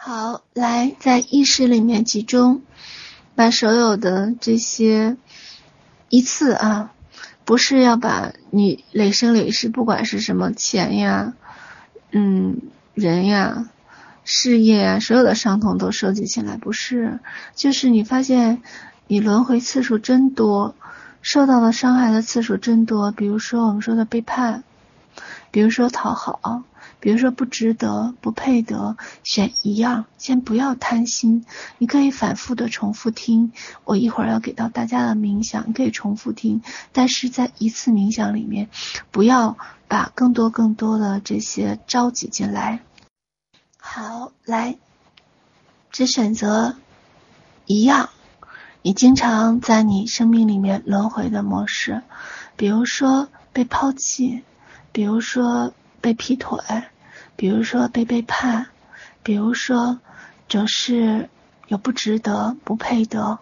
好，来在意识里面集中，把所有的这些一次啊，不是要把你累生累世，不管是什么钱呀，嗯，人呀，事业呀，所有的伤痛都收集起来，不是，就是你发现你轮回次数真多，受到的伤害的次数真多，比如说我们说的背叛，比如说讨好。比如说不值得、不配得，选一样，先不要贪心。你可以反复的重复听，我一会儿要给到大家的冥想，你可以重复听。但是在一次冥想里面，不要把更多更多的这些召集进来。好，来，只选择一样，你经常在你生命里面轮回的模式，比如说被抛弃，比如说。被劈腿，比如说被背叛，比如说总是有不值得、不配得，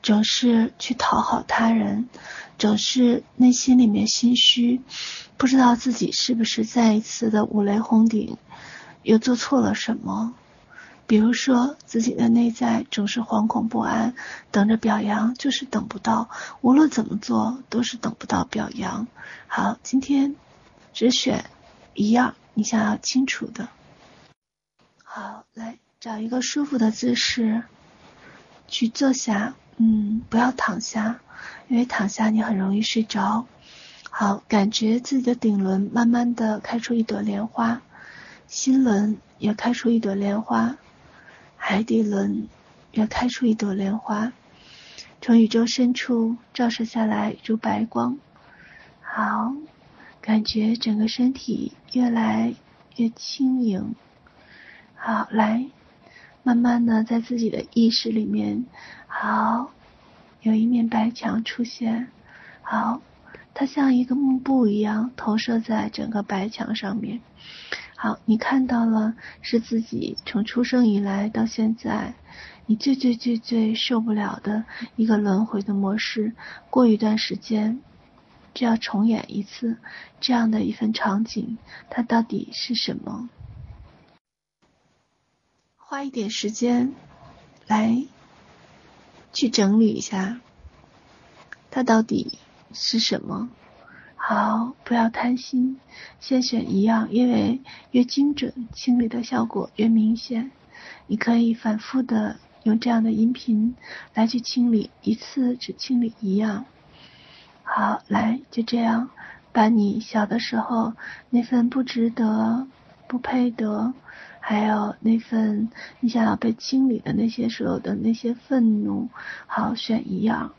总是去讨好他人，总是内心里面心虚，不知道自己是不是再一次的五雷轰顶，又做错了什么。比如说自己的内在总是惶恐不安，等着表扬就是等不到，无论怎么做都是等不到表扬。好，今天只选。一样，你想要清楚的。好，来找一个舒服的姿势去坐下，嗯，不要躺下，因为躺下你很容易睡着。好，感觉自己的顶轮慢慢的开出一朵莲花，心轮也开出一朵莲花，海底轮也开出一朵莲花，从宇宙深处照射下来如白光。好。感觉整个身体越来越轻盈，好，来，慢慢的在自己的意识里面，好，有一面白墙出现，好，它像一个幕布一样投射在整个白墙上面，好，你看到了是自己从出生以来到现在，你最最最最受不了的一个轮回的模式，过一段时间。就要重演一次这样的一份场景，它到底是什么？花一点时间来去整理一下，它到底是什么？好，不要贪心，先选一样，因为越精准，清理的效果越明显。你可以反复的用这样的音频来去清理，一次只清理一样。好，来，就这样，把你小的时候那份不值得、不配得，还有那份你想要被清理的那些所有的那些愤怒，好，选一样，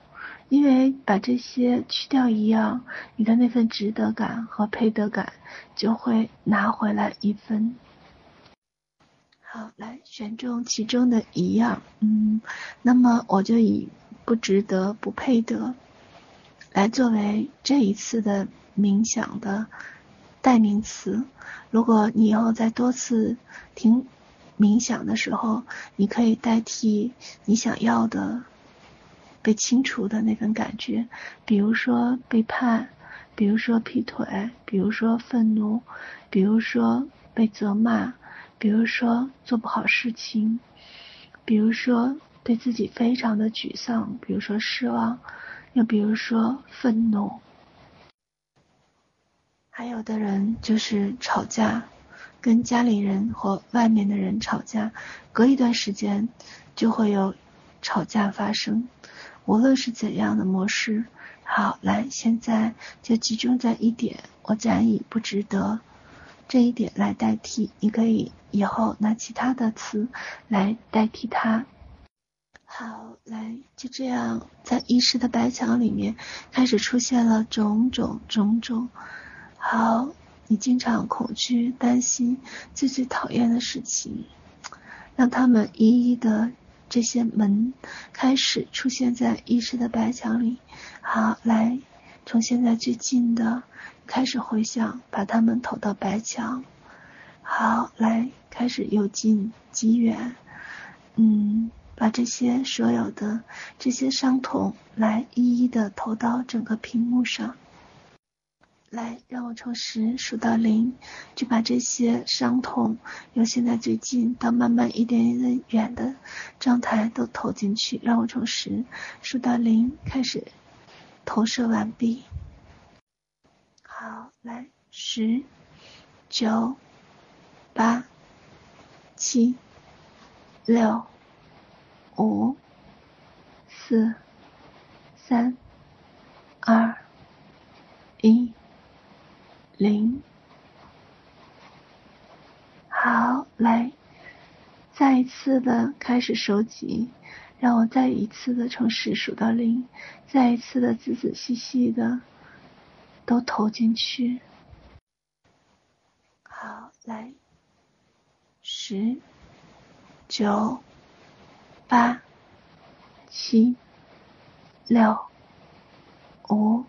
因为把这些去掉一样，你的那份值得感和配得感就会拿回来一分。好，来，选中其中的一样，嗯，那么我就以不值得、不配得。来作为这一次的冥想的代名词。如果你以后在多次听冥想的时候，你可以代替你想要的被清除的那份感觉，比如说背叛，比如说劈腿，比如说愤怒，比如说被责骂，比如说做不好事情，比如说对自己非常的沮丧，比如说失望。又比如说愤怒，还有的人就是吵架，跟家里人或外面的人吵架，隔一段时间就会有吵架发生。无论是怎样的模式，好，来，现在就集中在一点，我讲以不值得这一点来代替，你可以以后拿其他的词来代替它。好，来，就这样，在意识的白墙里面开始出现了种种种种。好，你经常恐惧、担心、最最讨厌的事情，让他们一一的这些门开始出现在意识的白墙里。好，来，从现在最近的开始回想，把他们投到白墙。好，来，开始由近及远，嗯。把这些所有的这些伤痛来一一的投到整个屏幕上，来，让我从十数到零，就把这些伤痛由现在最近到慢慢一点一点远的状态都投进去。让我从十数到零开始投射完毕。好，来，十、九、八、七、六、五、四、三、二、一。零，好，来，再一次的开始收集，让我再一次的从十数到零，再一次的仔仔细细的都投进去。好，来，十、九、八、七、六、五、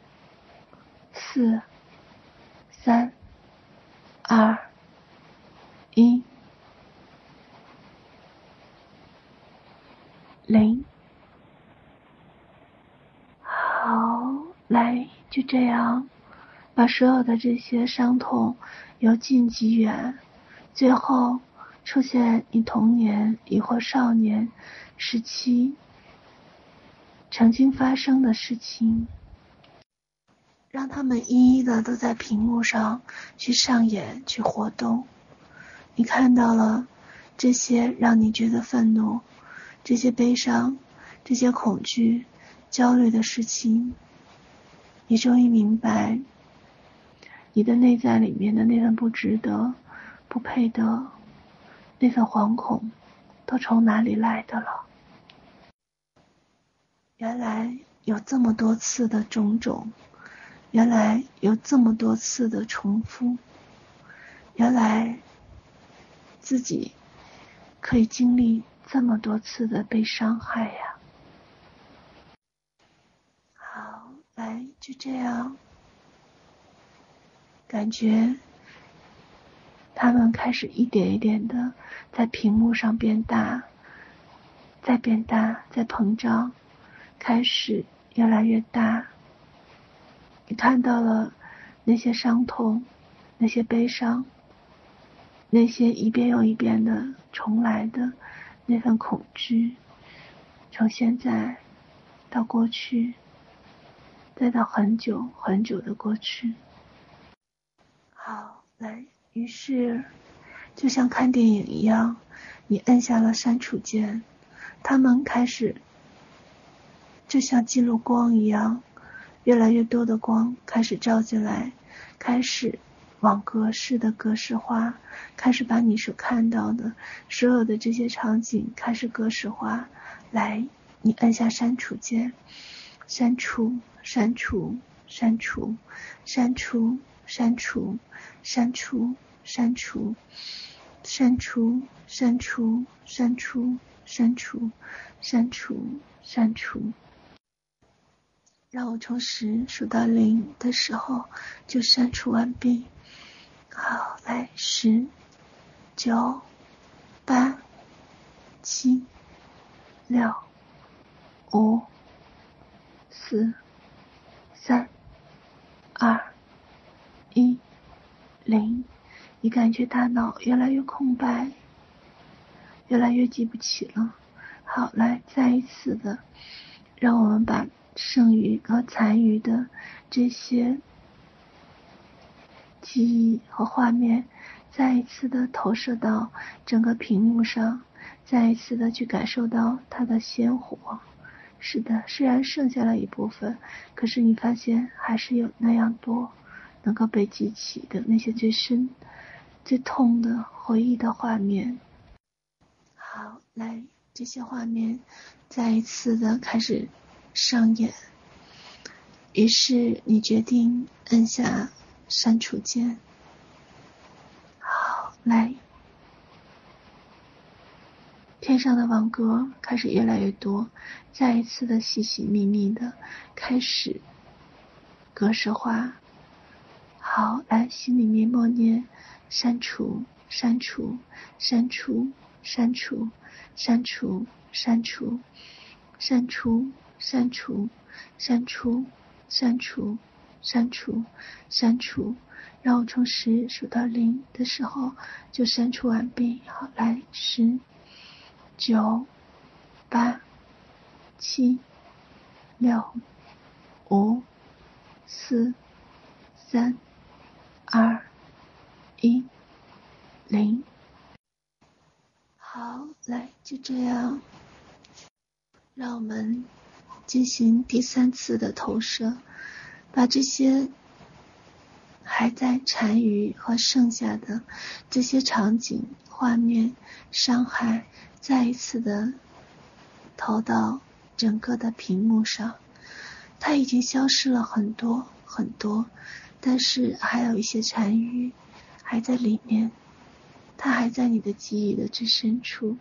四。三、二、一、零，好，来，就这样，把所有的这些伤痛由近及远，最后出现你童年亦或少年时期曾经发生的事情。让他们一一的都在屏幕上去上演、去活动。你看到了这些让你觉得愤怒、这些悲伤、这些恐惧、焦虑的事情，你终于明白，你的内在里面的那份不值得、不配得、那份惶恐，都从哪里来的了。原来有这么多次的种种。原来有这么多次的重复，原来自己可以经历这么多次的被伤害呀！好，来，就这样，感觉他们开始一点一点的在屏幕上变大，再变大，再膨胀，开始越来越大。你看到了那些伤痛，那些悲伤，那些一遍又一遍的重来的那份恐惧，从现在到过去，再到很久很久的过去。好，来，于是就像看电影一样，你按下了删除键，他们开始就像记录光一样。越来越多的光开始照进来，开始往格式的格式化，开始把你所看到的所有的这些场景开始格式化。来，你按下删除键，删除，删除，删除，删除，删除，删除，删除，删除，删除，删除，删除，删除，删除。让我从十数到零的时候就删除完毕。好，来，十、九、八、七、六、五、四、三、二、一、零。你感觉大脑越来越空白，越来越记不起了。好，来，再一次的，让我们把。剩余和残余的这些记忆和画面，再一次的投射到整个屏幕上，再一次的去感受到它的鲜活。是的，虽然剩下了一部分，可是你发现还是有那样多能够被记起的那些最深、最痛的回忆的画面。好，来，这些画面再一次的开始。上演，于是你决定按下删除键。好，来，天上的网格开始越来越多，再一次的细细密密的开始格式化。好，来，心里面默念：删除，删除，删除，删除，删除，删除，删除。删除，删除，删除，删除，删除。让我从十数到零的时候就删除完毕。好，来，十、九、八、七、六、五、四、三、二、一、零。好，来，就这样，让我们进行第三次的投射，把这些。还在残余和剩下的这些场景、画面、伤害，再一次的投到整个的屏幕上。它已经消失了很多很多，但是还有一些残余还在里面，它还在你的记忆的最深处，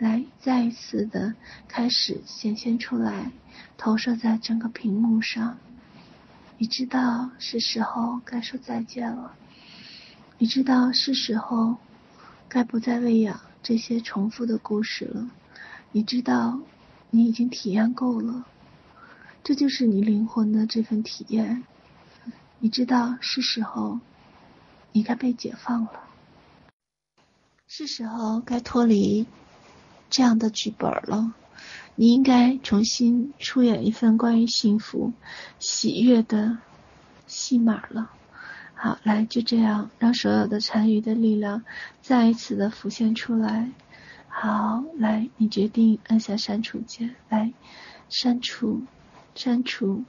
来再一次的开始显现出来，投射在整个屏幕上。你知道是时候该说再见了，你知道是时候该不再喂养这些重复的故事了，你知道你已经体验够了，这就是你灵魂的这份体验。你知道是时候你该被解放了，是时候该脱离这样的剧本了。你应该重新出演一份关于幸福、喜悦的戏码了。好，来，就这样，让所有的残余的力量再一次的浮现出来。好，来，你决定按下删除键，来，删除，删除，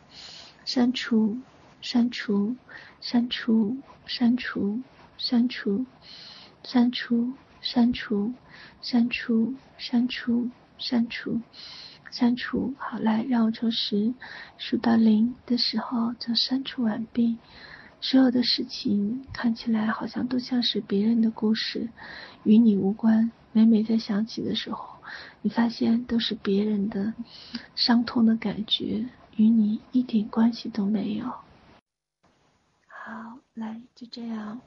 删除，删除，删除，删除，删除，删除，删除，删除，删除。删除，删除，好，来，让我从十数到零的时候就删除完毕。所有的事情看起来好像都像是别人的故事，与你无关。每每在想起的时候，你发现都是别人的伤痛的感觉，与你一点关系都没有。好，来，就这样，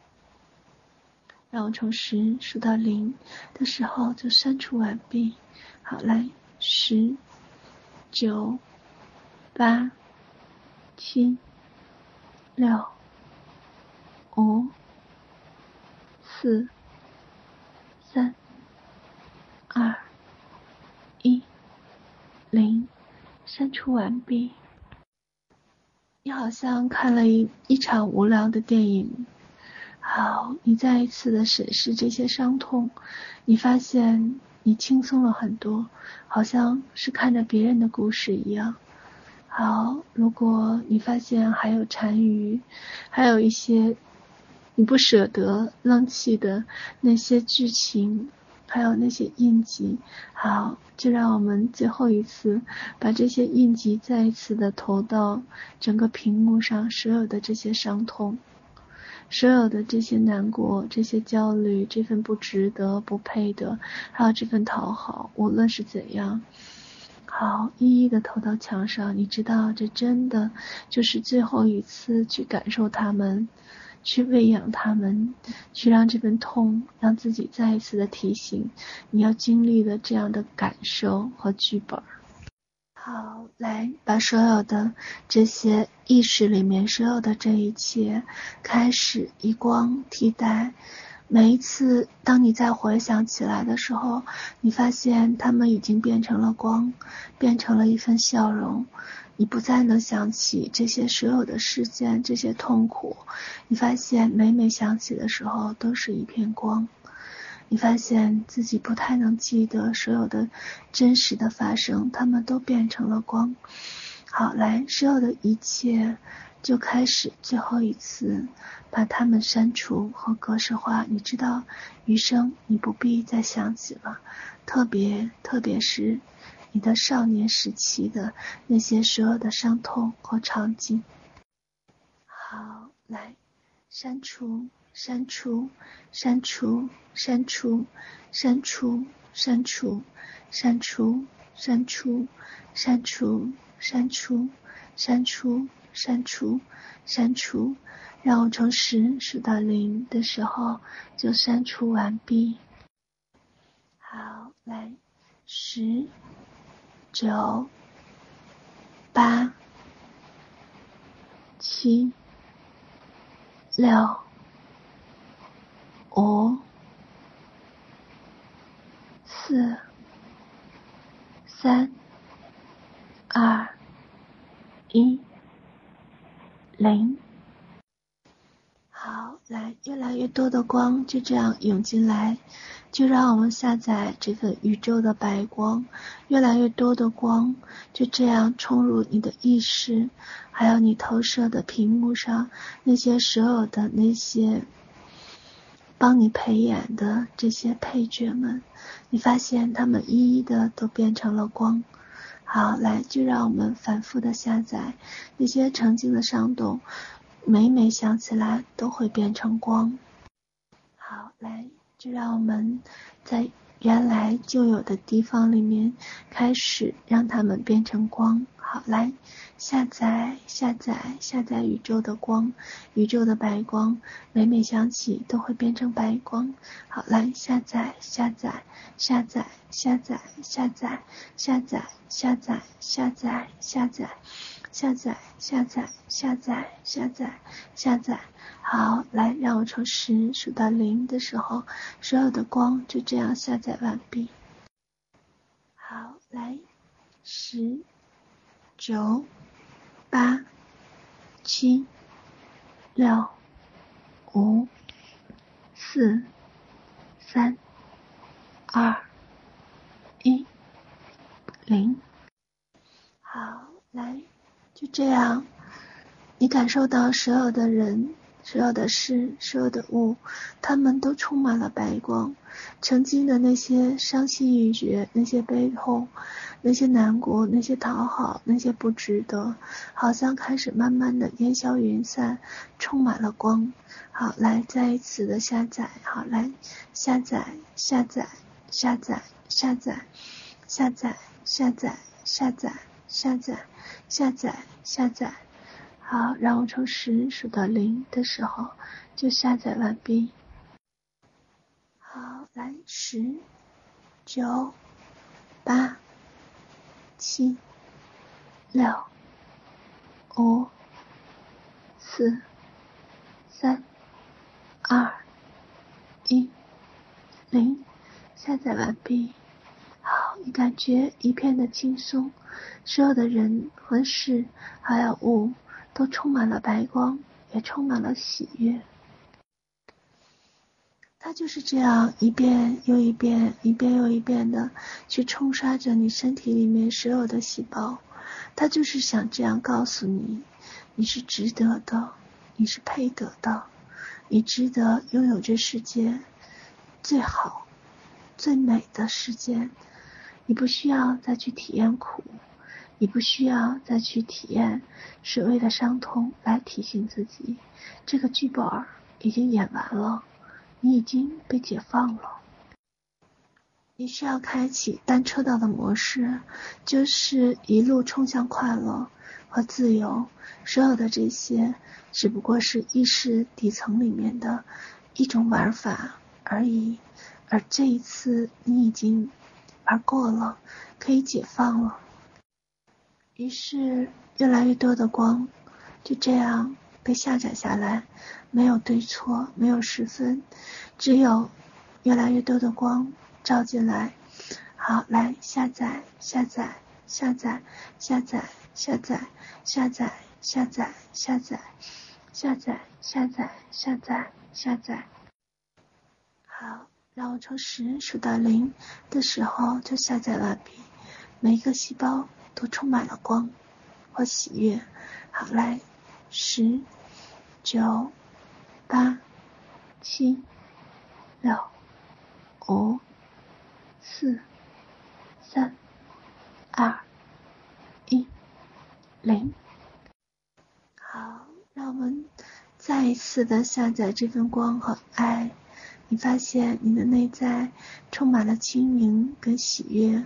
让我从十数到零的时候就删除完毕。好，来，十、九、八、七、六、五、四、三、二、一、零，删除完毕。好像看了一一场无聊的电影。好，你再一次的审视这些伤痛，你发现。你轻松了很多，好像是看着别人的故事一样。好，如果你发现还有残余，还有一些你不舍得扔弃的那些剧情，还有那些印记，好，就让我们最后一次把这些印记再一次的投到整个屏幕上，所有的这些伤痛。所有的这些难过、这些焦虑、这份不值得、不配得，还有这份讨好，无论是怎样，好，一一的投到墙上。你知道，这真的就是最后一次去感受他们，去喂养他们，去让这份痛，让自己再一次的提醒你要经历的这样的感受和剧本。好，来把所有的这些意识里面所有的这一切开始以光替代。每一次当你再回想起来的时候，你发现他们已经变成了光，变成了一份笑容。你不再能想起这些所有的事件，这些痛苦。你发现每每想起的时候，都是一片光。你发现自己不太能记得所有的真实的发生，他们都变成了光。好，来，所有的一切就开始最后一次把它们删除和格式化。你知道，余生你不必再想起了，特别特别是你的少年时期的那些所有的伤痛和场景。好，来，删除。删除，删除，删除，删除，删除，删除，删除，删除，删除，删除，删除，删除。让我从十数到零的时候就删除完毕。好，来，十、九、八、七、六、五、四、三、二、一、零。好，来，越来越多的光就这样涌进来，就让我们下载这份宇宙的白光。越来越多的光就这样冲入你的意识，还有你投射的屏幕上那些所有的那些帮你陪演的这些配角们，你发现他们一一的都变成了光。好，来，就让我们反复的下载那些曾经的伤痛。每每想起来，都会变成光。好，来，就让我们在原来就有的地方里面开始让它们变成光。好，来，下载，下载，下载宇宙的光，宇宙的白光，每每想起都会变成白光。好，来，下载，下载，下载，下载，下载，下载，下载，下载，下载。下载，下载，下载，下载，下载。下载好，来，让我从十数到零的时候，所有的光就这样下载完毕。好，来，十、九、八、七、六、五、四、三、二、一、零。好，来。就这样，你感受到所有的人、所有的事、所有的物，他们都充满了白光。曾经的那些伤心欲绝、那些悲痛、那些难过、那些讨好、那些不值得，好像开始慢慢的烟消云散，充满了光。好，来再一次的下载。好，来下载、下载、下载、下载、下载、下载、下载。下载，下载，下载。好，让我从十数到零的时候就下载完毕。好，来，十、九、八、七、六、五、四、三、二、一、零，下载完毕。你感觉一片的轻松，所有的人和事还有物都充满了白光，也充满了喜悦。它就是这样一遍又一遍，一遍又一遍的去冲刷着你身体里面所有的细胞。它就是想这样告诉你，你是值得的，你是配得的，你值得拥有这世界最好、最美的世界。你不需要再去体验苦，你不需要再去体验所谓的伤痛，来提醒自己，这个剧本已经演完了，你已经被解放了。你需要开启单车道的模式，就是一路冲向快乐和自由。所有的这些只不过是意识底层里面的一种玩法而已，而这一次你已经。而过了，可以解放了。于是，越来越多的光就这样被下载下来，没有对错，没有十分，只有越来越多的光照进来。好，来下载，下载，下载，下载，下载，下载，下载，下载，下载，下载，下载，下载。好。让我从十数到零的时候就下载完毕，每一个细胞都充满了光和喜悦。好，来，十、九、八、七、六、五、四、三、二、一、零。好，让我们再一次的下载这份光和爱。你发现你的内在充满了清明跟喜悦，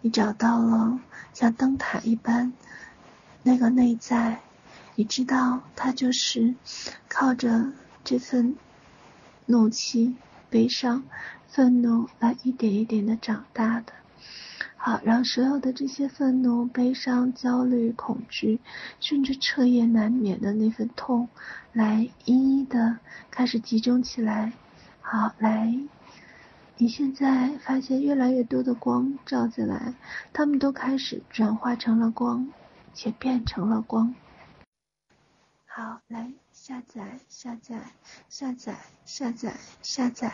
你找到了像灯塔一般那个内在，你知道它就是靠着这份怒气、悲伤、愤怒来一点一点的长大的。好，让所有的这些愤怒、悲伤、焦虑、恐惧，甚至彻夜难眠的那份痛，来一一的开始集中起来。好，来，你现在发现越来越多的光照进来，它们都开始转化成了光，且变成了光。好，来。下载，下载，下载，下载，下载，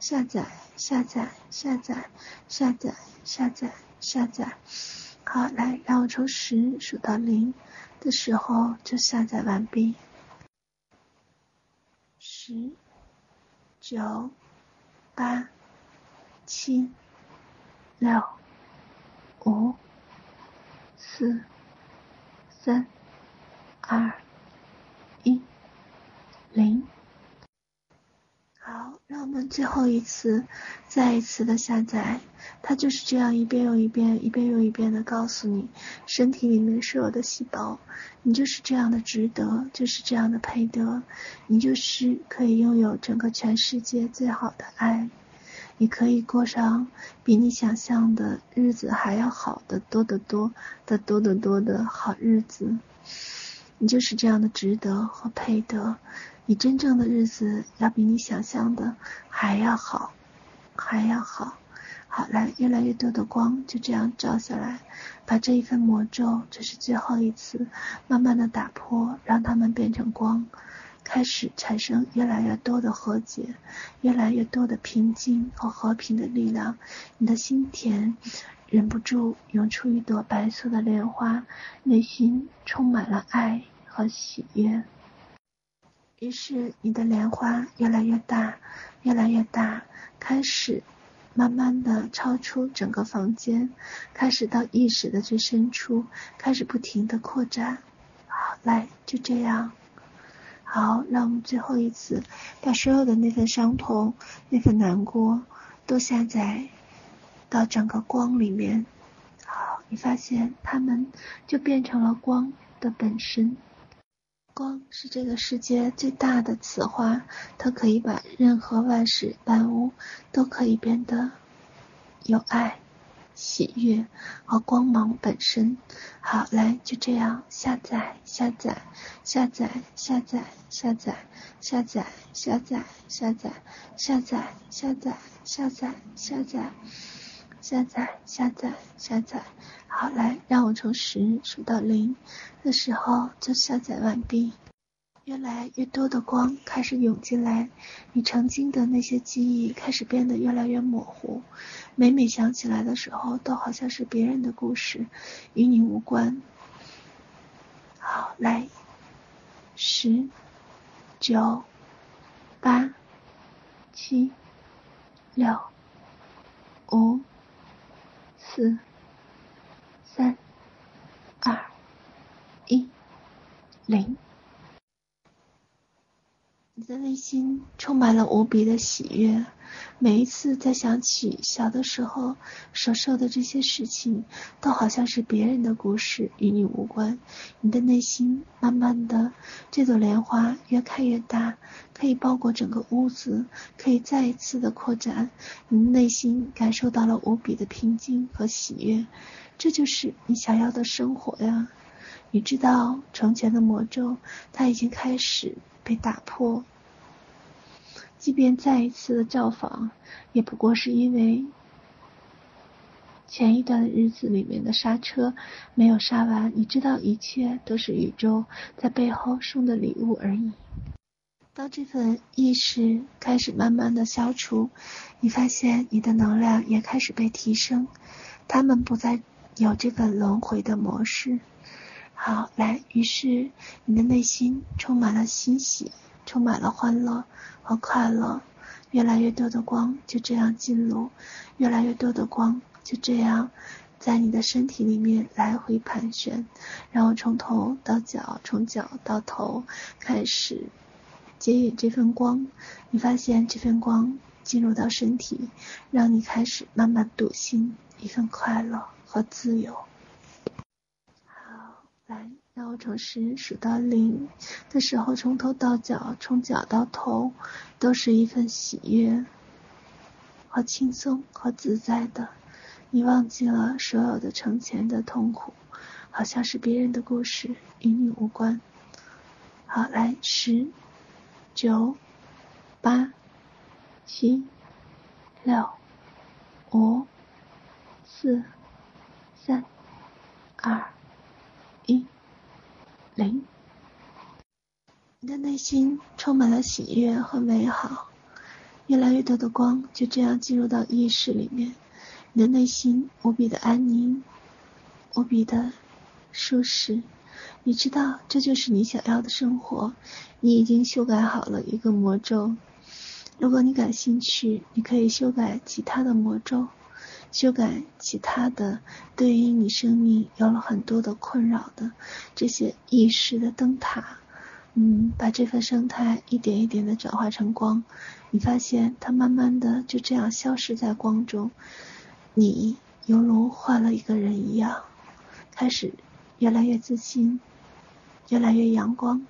下载，下载，下载，下载，下载，下载。好，来，让我从十数到零的时候就下载完毕。十、九、八、七、六、五、四、三、二一。零，好，让我们最后一次，再一次的下载，它就是这样一遍又一遍，一遍又一遍的告诉你，身体里面所有的细胞，你就是这样的值得，就是这样的配得，你就是可以拥有整个全世界最好的爱，你可以过上比你想象的日子还要好的多得多的多得多的好日子，你就是这样的值得和配得。你真正的日子要比你想象的还要好，还要好。好，来，越来越多的光就这样照下来，把这一份魔咒，这是最后一次，慢慢的打破，让它们变成光，开始产生越来越多的和解，越来越多的平静和和平的力量。你的心田忍不住涌出一朵白色的莲花，内心充满了爱和喜悦。于是，你的莲花越来越大，越来越大，开始慢慢的超出整个房间，开始到意识的最深处，开始不停的扩展。好，来，就这样。好，让我们最后一次把所有的那份伤痛、那份难过都下载到整个光里面。好，你发现它们就变成了光的本身。光是这个世界最大的磁花，它可以把任何万事万物都可以变得有爱、喜悦和光芒本身。好，来，就这样、下载、下载、下载、下载、下载、下载、下载、下载、下载、下载、下载。下载，下载，下载。下载好，来，让我从十数到零的时候就下载完毕。越来越多的光开始涌进来，你曾经的那些记忆开始变得越来越模糊。每每想起来的时候，都好像是别人的故事，与你无关。好，来，十、九、八、七、六、五。四、三、二、一、零。你的内心充满了无比的喜悦。每一次在想起小的时候所受的这些事情，都好像是别人的故事，与你无关。你的内心慢慢的，这朵莲花越开越大，可以包裹整个屋子，可以再一次的扩展。你的内心感受到了无比的平静和喜悦，这就是你想要的生活呀。你知道从前的魔咒，它已经开始被打破。即便再一次的造访，也不过是因为前一段日子里面的刹车没有刹完。你知道，一切都是宇宙在背后送的礼物而已。当这份意识开始慢慢的消除，你发现你的能量也开始被提升，他们不再有这个轮回的模式。好，来，于是你的内心充满了欣喜。充满了欢乐和快乐，越来越多的光就这样进入，越来越多的光就这样在你的身体里面来回盘旋，然后从头到脚，从脚到头开始接引这份光，你发现这份光进入到身体，让你开始慢慢笃信一份快乐和自由。好，来。当我从十数到零的时候，从头到脚，从脚到头，都是一份喜悦和轻松和自在的。你忘记了所有的从前的痛苦，好像是别人的故事，与你无关。好，来，十、九、八、七、六、五、四、三、二、一、零。你的内心充满了喜悦和美好。越来越多的光就这样进入到意识里面，你的内心无比的安宁，无比的舒适。你知道这就是你想要的生活。你已经修改好了一个魔咒。如果你感兴趣，你可以修改其他的魔咒，修改其他的对于你生命有了很多的困扰的这些意识的灯塔。嗯，把这份生态一点一点的转化成光，你发现它慢慢的就这样消失在光中，你犹如换了一个人一样，开始越来越自信，越来越阳光，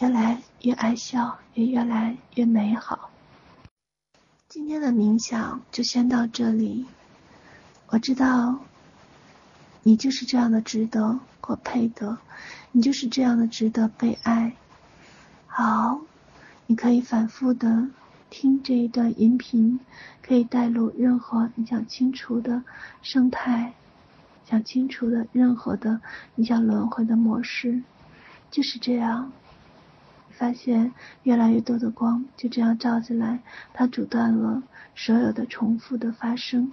越来越爱笑，也越来越美好。今天的冥想就先到这里，我知道你就是这样的值得或配得，你就是这样的值得被爱。好，你可以反复的听这一段音频，可以带入任何你想清除的生态，想清除的任何的你想轮回的模式，就是这样。发现越来越多的光就这样照进来，它阻断了所有的重复的发生。